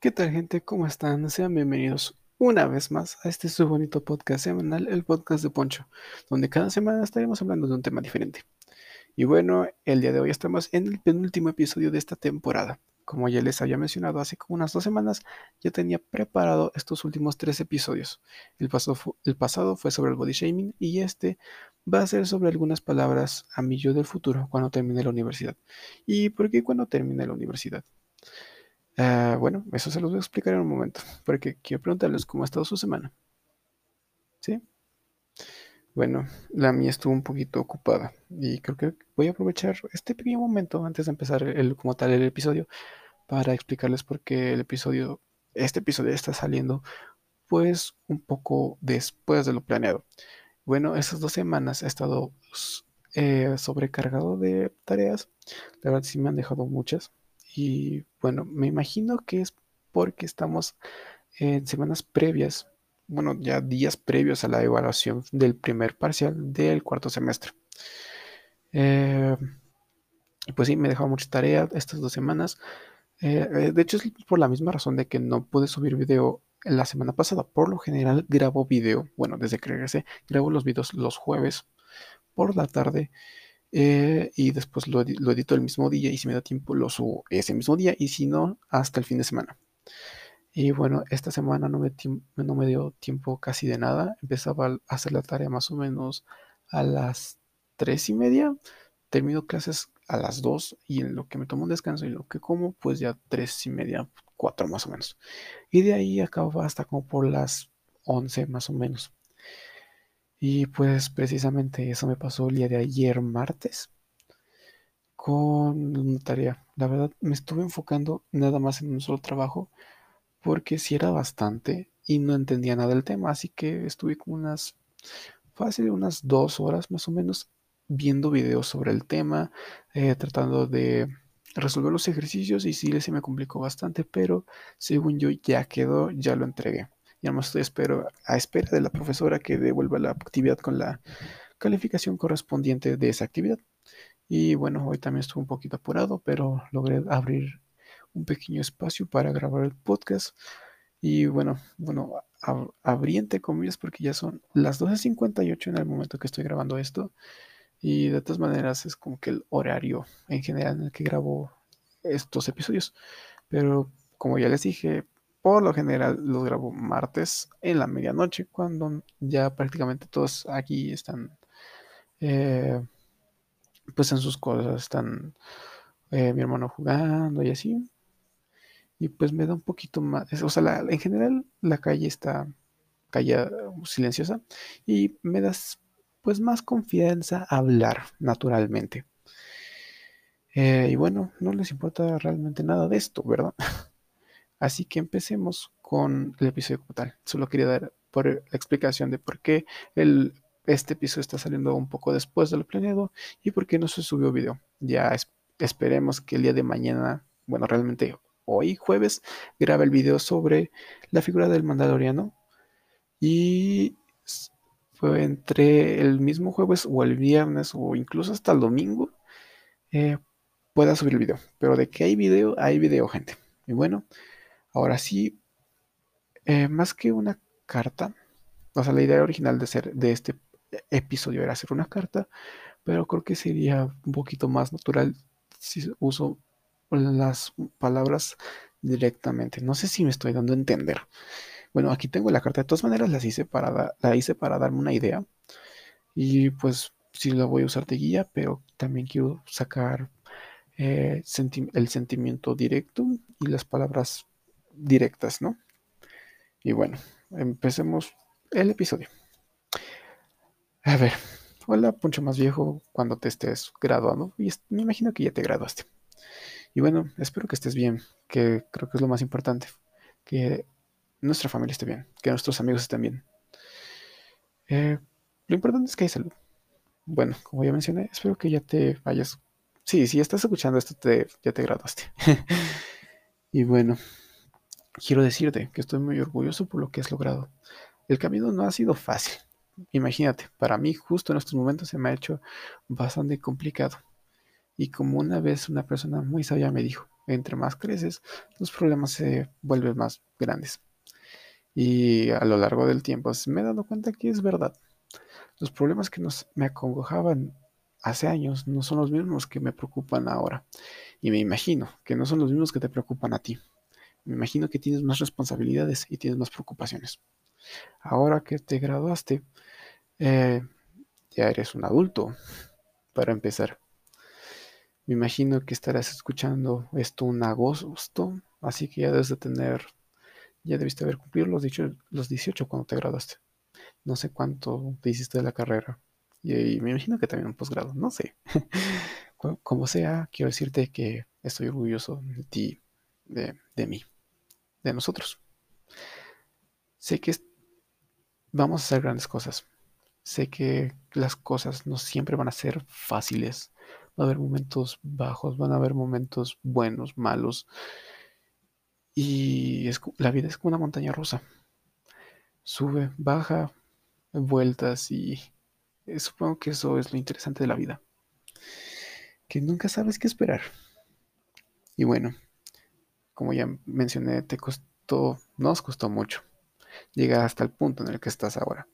¿Qué tal gente? ¿Cómo están? Sean bienvenidos una vez más a este su bonito podcast semanal, el podcast de Poncho, donde cada semana estaremos hablando de un tema diferente. Y bueno, el día de hoy estamos en el penúltimo episodio de esta temporada. Como ya les había mencionado hace como unas dos semanas, ya tenía preparado estos últimos tres episodios. El, el pasado fue sobre el body shaming y este va a ser sobre algunas palabras a mi yo del futuro cuando termine la universidad. ¿Y por qué cuando termine la universidad? Ah, bueno, eso se los voy a explicar en un momento, porque quiero preguntarles cómo ha estado su semana. ¿Sí? Bueno, la mía estuvo un poquito ocupada y creo que voy a aprovechar este pequeño momento antes de empezar el, como tal el episodio para explicarles por qué el episodio, este episodio está saliendo pues un poco después de lo planeado. Bueno, esas dos semanas he estado eh, sobrecargado de tareas. La verdad sí me han dejado muchas. Y bueno, me imagino que es porque estamos en semanas previas, bueno, ya días previos a la evaluación del primer parcial del cuarto semestre. Eh, pues sí, me he dejado mucha tarea estas dos semanas. Eh, eh, de hecho, es por la misma razón de que no pude subir video la semana pasada. Por lo general, grabo video, bueno, desde que regresé, grabo los videos los jueves por la tarde. Eh, y después lo, edito el mismo día y si me da tiempo lo subo ese mismo día y si no, hasta el fin de semana. Y bueno, esta semana no me, no me dio tiempo casi de nada. Empezaba a hacer la tarea más o menos a las tres y media. Termino clases a las dos y en lo que me tomo un descanso y lo que como, pues ya tres y media, cuatro más o menos. Y de ahí acabo hasta como por las once más o menos. Y pues precisamente eso me pasó el día de ayer martes con una tarea. La verdad me estuve enfocando nada más en un solo trabajo porque si era bastante y no entendía nada del tema, así que estuve como unas fácil unas dos horas más o menos viendo videos sobre el tema, eh, tratando de resolver los ejercicios y sí se me complicó bastante, pero según yo ya quedó, ya lo entregué. Y además estoy espero, a espera de la profesora que devuelva la actividad con la calificación correspondiente de esa actividad. Y bueno, hoy también estuve un poquito apurado, pero logré abrir un pequeño espacio para grabar el podcast. Y bueno, bueno, abrí entre comillas porque ya son las 12.58 en el momento que estoy grabando esto. Y de todas maneras es como que el horario en general en el que grabo estos episodios. Pero como ya les dije, por lo general los grabo martes en la medianoche, cuando ya prácticamente todos aquí están eh, pues en sus cosas, están eh, mi hermano jugando y así. Y pues me da un poquito más, o sea, en general la calle está calle silenciosa y me das pues más confianza hablar naturalmente. Eh, y bueno, no les importa realmente nada de esto, ¿verdad? Así que empecemos con el episodio como tal. Solo quería dar por la explicación de por qué este episodio está saliendo un poco después de lo planeado y por qué no se subió video. Ya esperemos que el día de mañana, bueno, realmente hoy jueves, grabe el video sobre la figura del Mandaloriano. Y fue entre el mismo jueves o el viernes o incluso hasta el domingo eh, pueda subir el video. Pero de que hay video, hay video, gente. Y bueno, Ahora sí, eh, más que una carta, o sea, la idea original de, ser, de este episodio era hacer una carta, pero creo que sería un poquito más natural si uso las palabras directamente. No sé si me estoy dando a entender. Bueno, aquí tengo la carta. De todas maneras, hice para la hice para darme una idea. Y pues sí la voy a usar de guía, pero también quiero sacar eh, el sentimiento directo y las palabras directas, ¿no? Y bueno, empecemos el episodio. A ver, hola Poncho más viejo, cuando te estés graduando, y me imagino que ya te graduaste. Y bueno, espero que estés bien, que creo que es lo más importante, que nuestra familia esté bien, que nuestros amigos estén bien. Eh, lo importante es que hay salud. Bueno, como ya mencioné, espero que ya te vayas. Sí, si estás escuchando esto, te, ya te graduaste. y bueno, quiero decirte que estoy muy orgulloso por lo que has logrado. El camino no ha sido fácil. Imagínate, para mí justo en estos momentos se me ha hecho bastante complicado. Y como una vez una persona muy sabia me dijo, entre más creces, los problemas se vuelven más grandes. Y a lo largo del tiempo me he dado cuenta que es verdad. Los problemas que nos, me acongojaban hace años no son los mismos que me preocupan ahora. Y me imagino que no son los mismos que te preocupan a ti. Me imagino que tienes más responsabilidades y tienes más preocupaciones. Ahora que te graduaste, eh, ya eres un adulto, para empezar. Me imagino que estarás escuchando esto un agosto, así que ya debes de tener, ya debiste haber cumplido los 18, los 18 cuando te graduaste. No sé cuánto te hiciste de la carrera. Y, me imagino que también un posgrado, no sé. Como sea, quiero decirte que estoy orgulloso de ti, de, de mí, de nosotros. Sé que vamos a hacer grandes cosas. Sé que las cosas no siempre van a ser fáciles va a haber momentos bajos, van a haber momentos buenos, malos. Y la vida es como una montaña rusa. Sube, baja, vueltas y supongo que eso es lo interesante de la vida. Que nunca sabes qué esperar. Y bueno, como ya mencioné, te costó, nos costó mucho llegar hasta el punto en el que estás ahora.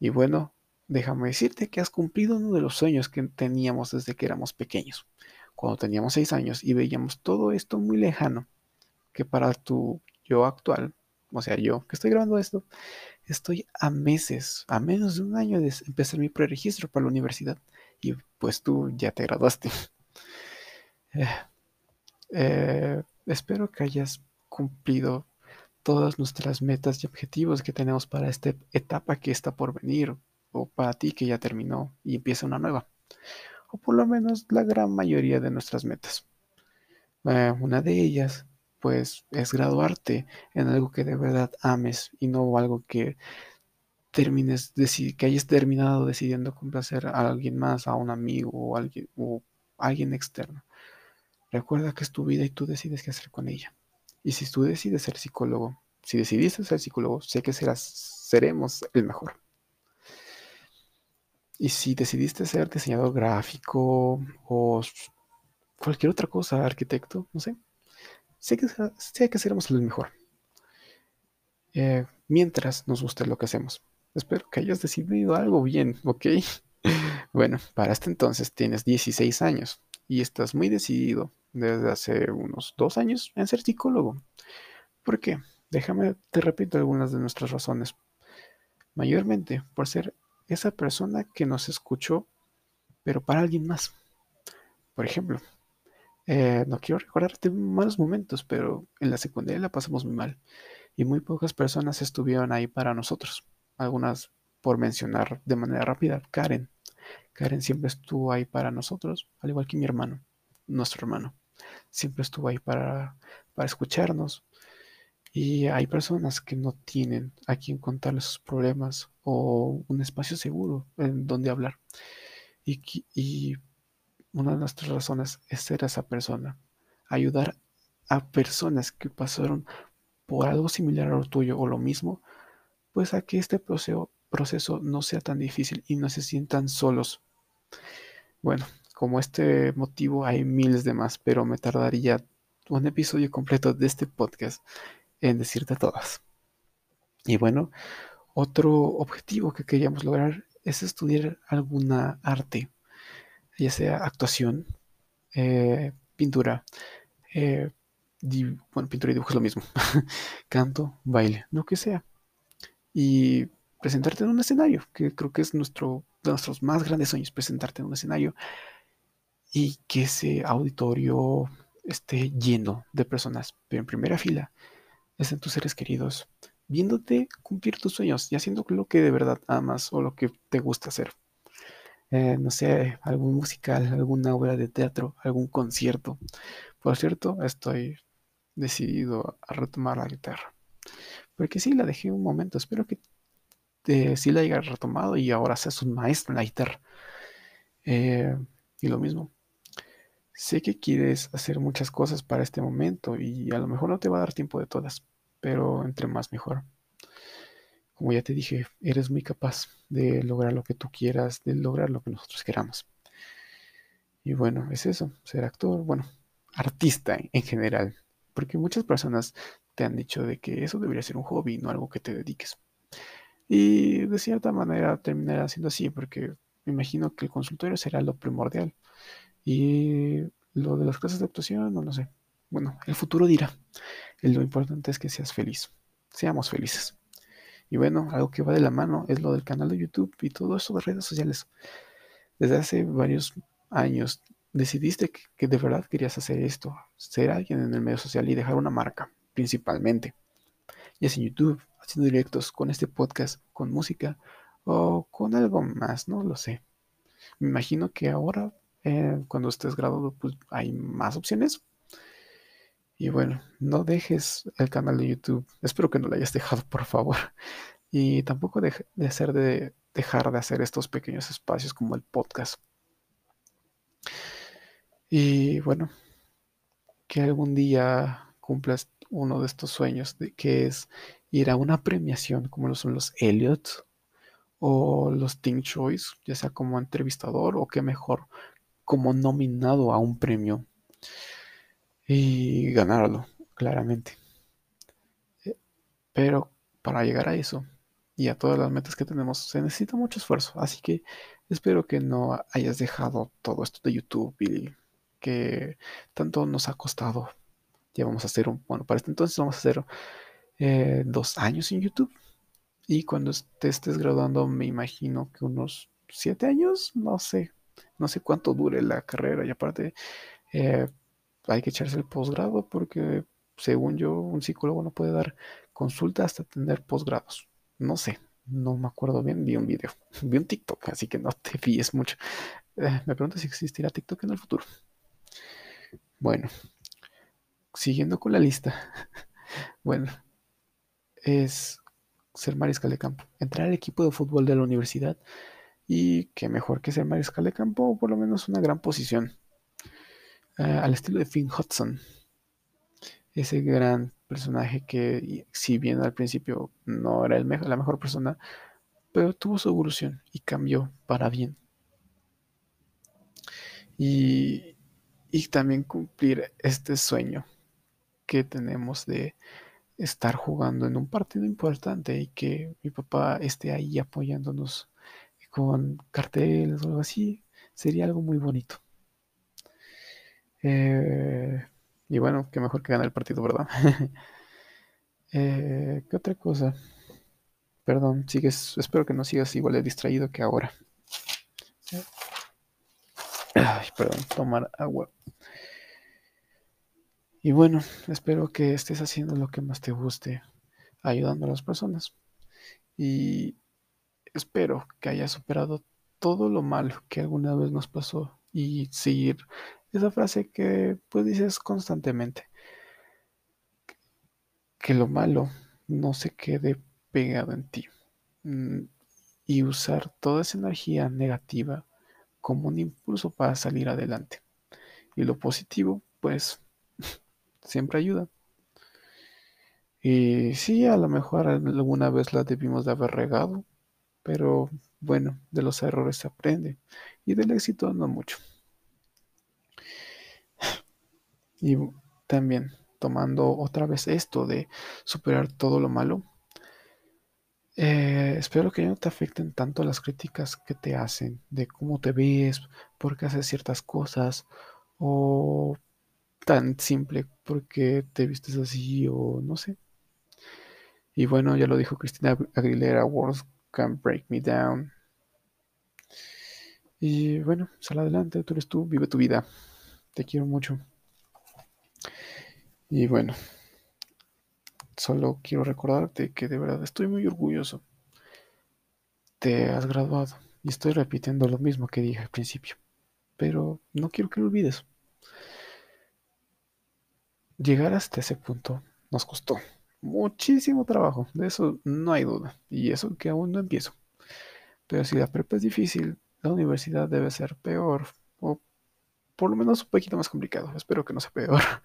Y bueno, déjame decirte que has cumplido uno de los sueños que teníamos desde que éramos pequeños, cuando teníamos seis años y veíamos todo esto muy lejano, que para tu yo actual, o sea, yo que estoy grabando esto, estoy a meses, a menos de un año de empezar mi preregistro para la universidad y pues tú ya te graduaste. Eh, eh, espero que hayas cumplido todas nuestras metas y objetivos que tenemos para esta etapa que está por venir, o para ti que ya terminó y empieza una nueva, o por lo menos la gran mayoría de nuestras metas. Eh, una de ellas, pues, es graduarte en algo que de verdad ames y no algo que termines, que hayas terminado decidiendo complacer a alguien más, a un amigo o alguien, o alguien externo. Recuerda que es tu vida y tú decides qué hacer con ella. Y si tú decides ser psicólogo, si decidiste ser psicólogo, sé que serás, seremos el mejor. Y si decidiste ser diseñador gráfico o cualquier otra cosa, arquitecto, no sé, sé que, sé que seremos el mejor. Eh, mientras nos guste lo que hacemos. Espero que hayas decidido algo bien, ¿ok? bueno, para este entonces tienes 16 años y estás muy decidido desde hace unos dos años en ser psicólogo. ¿Por qué? Déjame, te repito algunas de nuestras razones. Mayormente por ser esa persona que nos escuchó, pero para alguien más. Por ejemplo, eh, no quiero recordarte malos momentos, pero en la secundaria la pasamos muy mal y muy pocas personas estuvieron ahí para nosotros. Algunas, por mencionar de manera rápida, Karen. Karen siempre estuvo ahí para nosotros, al igual que mi hermano, nuestro hermano. Siempre estuvo ahí para, para escucharnos, y hay personas que no tienen a quien contarles sus problemas o un espacio seguro en donde hablar. Y, una de nuestras razones es ser esa persona. Ayudar a personas que pasaron por algo similar a lo tuyo o lo mismo, pues a que este proceso, proceso no sea tan difícil y no se sientan solos. Bueno, como este motivo hay miles de más, pero me tardaría un episodio completo de este podcast en decirte todas. Y bueno, otro objetivo que queríamos lograr es estudiar alguna arte, ya sea actuación, eh, pintura, eh, bueno, pintura y dibujo es lo mismo, canto, baile, lo que sea. Y presentarte en un escenario, que creo que es nuestro, de nuestros más grandes sueños, presentarte en un escenario y que ese auditorio esté lleno de personas, pero en primera fila, en tus seres queridos, viéndote cumplir tus sueños y haciendo lo que de verdad amas o lo que te gusta hacer. Eh, no sé, algún musical, alguna obra de teatro, algún concierto. Por cierto, estoy decidido a retomar la guitarra. Porque sí, la dejé un momento. Espero que eh, sí la haya retomado y ahora seas un maestro en la guitarra. Eh, y lo mismo, Sé que quieres hacer muchas cosas para este momento y a lo mejor no te va a dar tiempo de todas, pero entre más mejor. Como ya te dije, eres muy capaz de lograr lo que tú quieras, de lograr lo que nosotros queramos. Y bueno, es eso, ser actor, bueno, artista en general. Porque muchas personas te han dicho de que eso debería ser un hobby, no algo que te dediques. Y de cierta manera terminará siendo así, porque me imagino que el consultorio será lo primordial. Y lo de las clases de actuación, no lo sé. Bueno, el futuro dirá. Lo importante es que seas feliz. Seamos felices. Y bueno, algo que va de la mano es lo del canal de YouTube y todo eso de redes sociales. Desde hace varios años decidiste que, de verdad querías hacer esto, ser alguien en el medio social y dejar una marca, principalmente. Ya sea en YouTube, haciendo directos, con este podcast, con música o con algo más, no lo sé. Me imagino que ahora, eh, cuando estés graduado, pues hay más opciones. Y bueno, no dejes el canal de YouTube. Espero que no lo hayas dejado, por favor. Y tampoco de, de hacer de dejar de hacer estos pequeños espacios como el podcast. Y bueno, que algún día cumplas uno de estos sueños, de que es ir a una premiación como lo son los Elliot o los Teen Choice, ya sea como entrevistador o que mejor como nominado a un premio y ganarlo, claramente. Eh, pero para llegar a eso y a todas las metas que tenemos se necesita mucho esfuerzo, así que espero que no hayas dejado todo esto de YouTube y que tanto nos ha costado. Ya vamos a hacer un, bueno, para este entonces vamos a hacer eh, dos años en YouTube. Y cuando te estés graduando, me imagino que unos siete años, no sé, no sé cuánto dure la carrera. Y aparte, eh, hay que echarse el posgrado porque, según yo, un psicólogo no puede dar consulta hasta tener posgrados. No sé, no me acuerdo bien, vi un video, vi un TikTok, así que no te fíes mucho. Eh, me pregunto si existirá TikTok en el futuro. Bueno, siguiendo con la lista. bueno, es ser mariscal de campo, entrar al equipo de fútbol de la universidad y que mejor que ser mariscal de campo, o por lo menos una gran posición, eh, al estilo de Finn Hudson, ese gran personaje que si bien al principio no era el la mejor persona, pero tuvo su evolución y cambió para bien. Y y también cumplir este sueño que tenemos de estar jugando en un partido importante y que mi papá esté ahí apoyándonos con carteles o algo así, sería algo muy bonito. Eh, y bueno, que mejor que ganar el partido, ¿verdad? Eh, ¿Qué otra cosa? Perdón, sigues, espero que no sigas igual de distraído que ahora. Ay, perdón, tomar agua. Y bueno, espero que estés haciendo lo que más te guste, ayudando a las personas. Y espero que hayas superado todo lo malo que alguna vez nos pasó y seguir esa frase que pues dices constantemente. Que lo malo no se quede pegado en ti. Mm, y usar toda esa energía negativa como un impulso para salir adelante. Y lo positivo, pues, siempre ayuda. Y sí, a lo mejor alguna vez la debimos de haber regado, pero bueno, de los errores se aprende y del éxito no mucho. Y también tomando otra vez esto de superar todo lo malo, eh, espero que no te afecten tanto las críticas que te hacen de cómo te ves, por qué haces ciertas cosas, o tan simple porque te vistes así, o no sé. Y bueno, ya lo dijo Cristina Aguilera, Words can break me down. Y bueno, sal adelante, tú eres tú, vive tu vida. Te quiero mucho. Y bueno. Solo quiero recordarte que de verdad estoy muy orgulloso. Te has graduado y estoy repitiendo lo mismo que dije al principio. Pero no quiero que lo olvides. Llegar hasta ese punto nos costó muchísimo trabajo, de eso no hay duda. Y eso que aún no empiezo. Pero si la prepa es difícil, la universidad debe ser peor o por lo menos un poquito más complicado. Espero que no sea peor.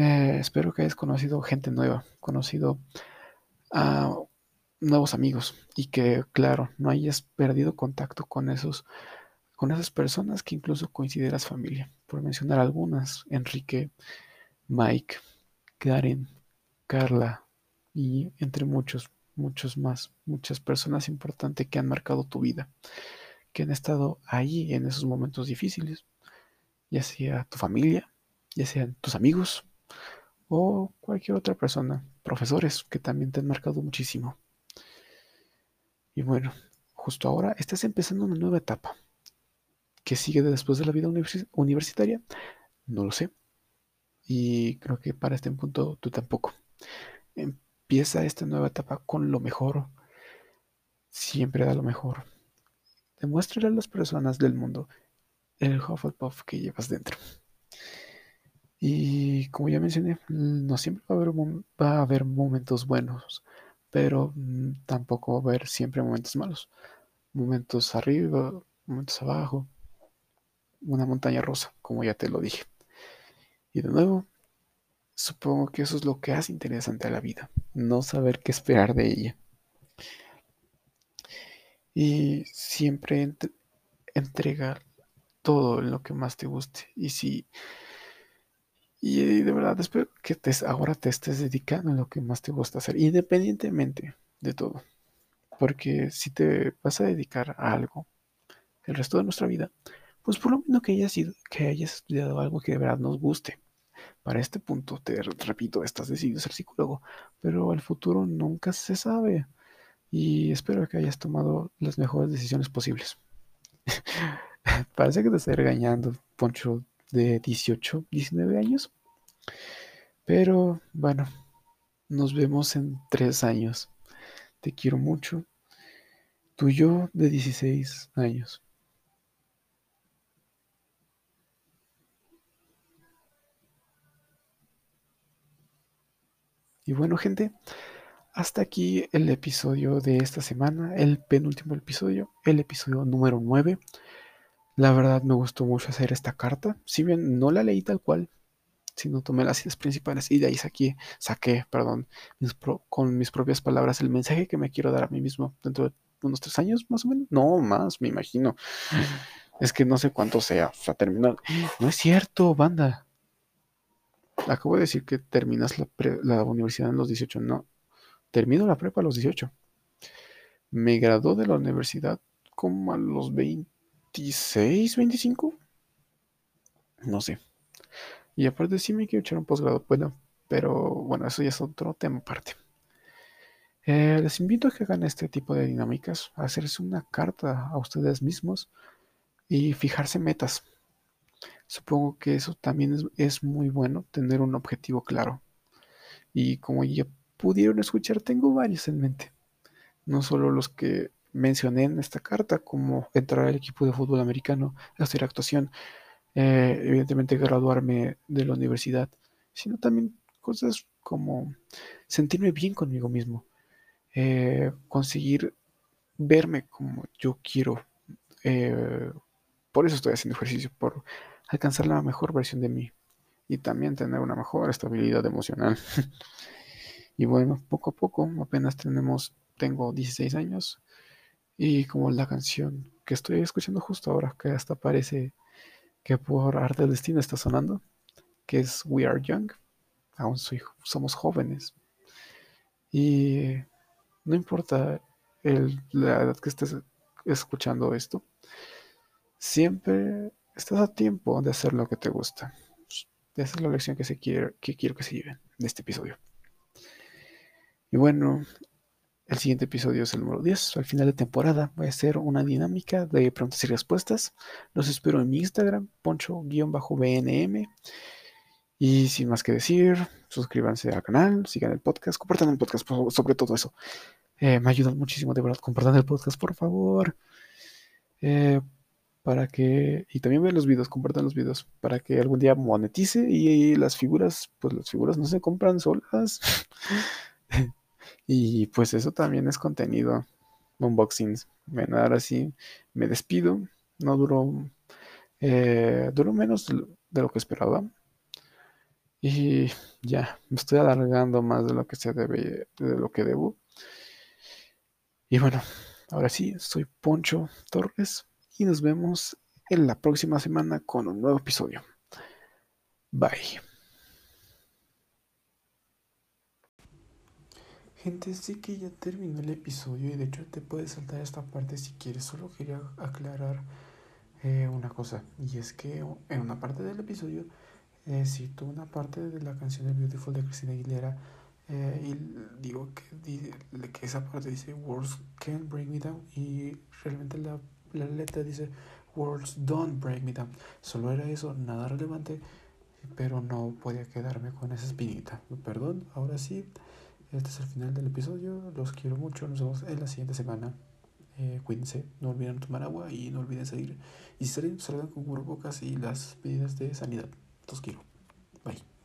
Eh, espero que hayas conocido gente nueva, conocido a nuevos amigos y que, claro, no hayas perdido contacto con esos con esas personas que incluso consideras familia. Por mencionar algunas, Enrique, Mike, Karen, Carla y entre muchos, muchos más, muchas personas importantes que han marcado tu vida, que han estado ahí en esos momentos difíciles, ya sea tu familia, ya sean tus amigos o cualquier otra persona, profesores que también te han marcado muchísimo. Y bueno, justo ahora estás empezando una nueva etapa, ¿Qué sigue después de la vida universitaria? No lo sé. Y creo que para este punto tú tampoco. Empieza esta nueva etapa con lo mejor. Siempre da lo mejor. Demuéstrale a las personas del mundo el Hufflepuff que llevas dentro. Y como ya mencioné, no siempre va a haber, va a haber momentos buenos, pero mm, tampoco va a haber siempre momentos malos. Momentos arriba, momentos abajo una montaña rosa, como ya te lo dije. Y de nuevo, supongo que eso es lo que hace interesante a la vida, no saber qué esperar de ella. Y siempre entregar todo en lo que más te guste. Y si y de verdad espero que te, ahora te estés dedicando en lo que más te gusta hacer, independientemente de todo. Porque si te vas a dedicar a algo el resto de nuestra vida, pues por lo menos que hayas, que hayas estudiado algo que de verdad nos guste. Para este punto, te repito, estás decidido ser psicólogo, pero el futuro nunca se sabe. Y espero que hayas tomado las mejores decisiones posibles. Parece que te estoy regañando, Poncho, de 18, 19 años. Pero bueno, nos vemos en tres años. Te quiero mucho. Tú y yo de 16 años. Y bueno, gente, hasta aquí el episodio de esta semana, el penúltimo episodio, el episodio número 9. La verdad me gustó mucho hacer esta carta, si bien no la leí tal cual, sino tomé las ideas principales y de ahí saqué, saqué, perdón, con mis propias palabras el mensaje que me quiero dar a mí mismo dentro de unos tres años más o menos. No, más, me imagino. Es que no sé cuánto sea, o sea, terminar. No es cierto, banda. Acabo de decir que terminas la, universidad en los 18. No, termino la prepa a los 18. Me graduó de la universidad como a los 26, 25. No sé. Y aparte sí me quiero echar un posgrado, bueno, pero bueno, eso ya es otro tema aparte. Eh, les invito a que hagan este tipo de dinámicas, hacerse una carta a ustedes mismos y fijarse metas. Supongo que eso también es, muy bueno, tener un objetivo claro. Y como ya pudieron escuchar, tengo varios en mente. No solo los que mencioné en esta carta, como entrar al equipo de fútbol americano, hacer actuación, eh, evidentemente graduarme de la universidad, sino también cosas como sentirme bien conmigo mismo, eh, conseguir verme como yo quiero. Eh, por eso estoy haciendo ejercicio, por alcanzar la mejor versión de mí y también tener una mejor estabilidad emocional. y bueno, poco a poco, apenas tenemos, tengo 16 años y como la canción que estoy escuchando justo ahora, que hasta parece que por arte del destino está sonando, que es We Are Young, aún soy, somos jóvenes. Y no importa la edad que estés escuchando esto, siempre estás a tiempo de hacer lo que te gusta. Esa es la lección que, se quiere, que quiero que se lleven de este episodio. Y bueno, el siguiente episodio es el número 10. Al final de temporada voy a hacer una dinámica de preguntas y respuestas. Los espero en mi Instagram, poncho-bnm. Y sin más que decir, suscríbanse al canal, sigan el podcast, compartan el podcast sobre todo eso. Eh, me ayudan muchísimo, de verdad, compartan el podcast, por favor. Eh, para que, y también vean los videos, compartan los videos, para que algún día monetice y, las figuras, pues las figuras no se compran solas. y pues eso también es contenido, unboxings. Bueno, ahora sí, me despido, no duró, eh, duró menos de lo que esperaba. Y ya, me estoy alargando más de lo que se debe, de lo que debo. Y bueno, ahora sí, soy Poncho Torres y nos vemos en la próxima semana con un nuevo episodio. Bye. Gente, sí que ya terminó el episodio y de hecho te puedes saltar esta parte si quieres. Solo quería aclarar eh, una cosa y es que en una parte del episodio eh, cito una parte de la canción de Beautiful de Cristina Aguilera eh, y digo que, que esa parte dice Words can't break me down y realmente la, la letra dice Words don't break me down. Solo era eso, nada relevante, pero no podía quedarme con esa espinita. Perdón, ahora sí. Este es el final del episodio. Los quiero mucho. Nos vemos en la siguiente semana. Eh, cuídense. No olviden tomar agua y no olviden salir. Y salgan con cubrebocas y las medidas de sanidad. Los quiero. Bye.